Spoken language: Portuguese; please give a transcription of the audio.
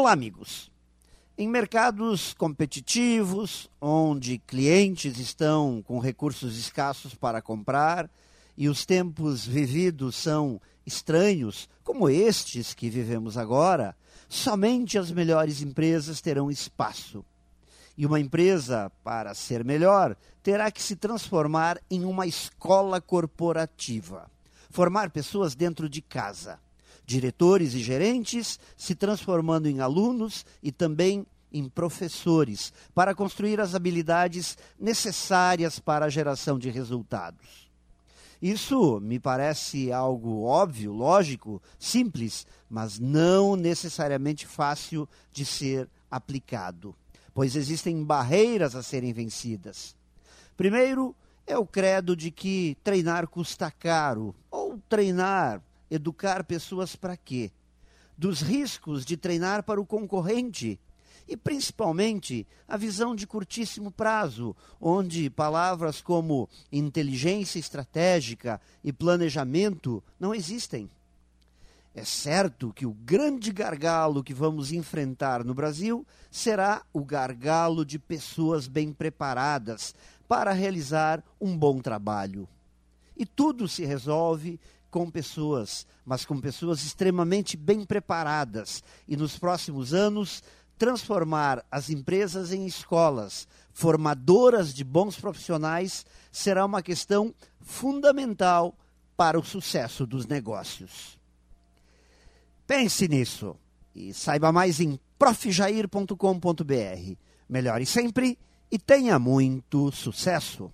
Olá, amigos. Em mercados competitivos, onde clientes estão com recursos escassos para comprar e os tempos vividos são estranhos, como estes que vivemos agora, somente as melhores empresas terão espaço. E uma empresa, para ser melhor, terá que se transformar em uma escola corporativa formar pessoas dentro de casa diretores e gerentes se transformando em alunos e também em professores, para construir as habilidades necessárias para a geração de resultados. Isso me parece algo óbvio, lógico, simples, mas não necessariamente fácil de ser aplicado, pois existem barreiras a serem vencidas. Primeiro, é o credo de que treinar custa caro, ou treinar Educar pessoas para quê? Dos riscos de treinar para o concorrente e principalmente a visão de curtíssimo prazo, onde palavras como inteligência estratégica e planejamento não existem. É certo que o grande gargalo que vamos enfrentar no Brasil será o gargalo de pessoas bem preparadas para realizar um bom trabalho. E tudo se resolve com pessoas, mas com pessoas extremamente bem preparadas e nos próximos anos transformar as empresas em escolas formadoras de bons profissionais será uma questão fundamental para o sucesso dos negócios. Pense nisso e saiba mais em profjair.com.br. Melhore sempre e tenha muito sucesso!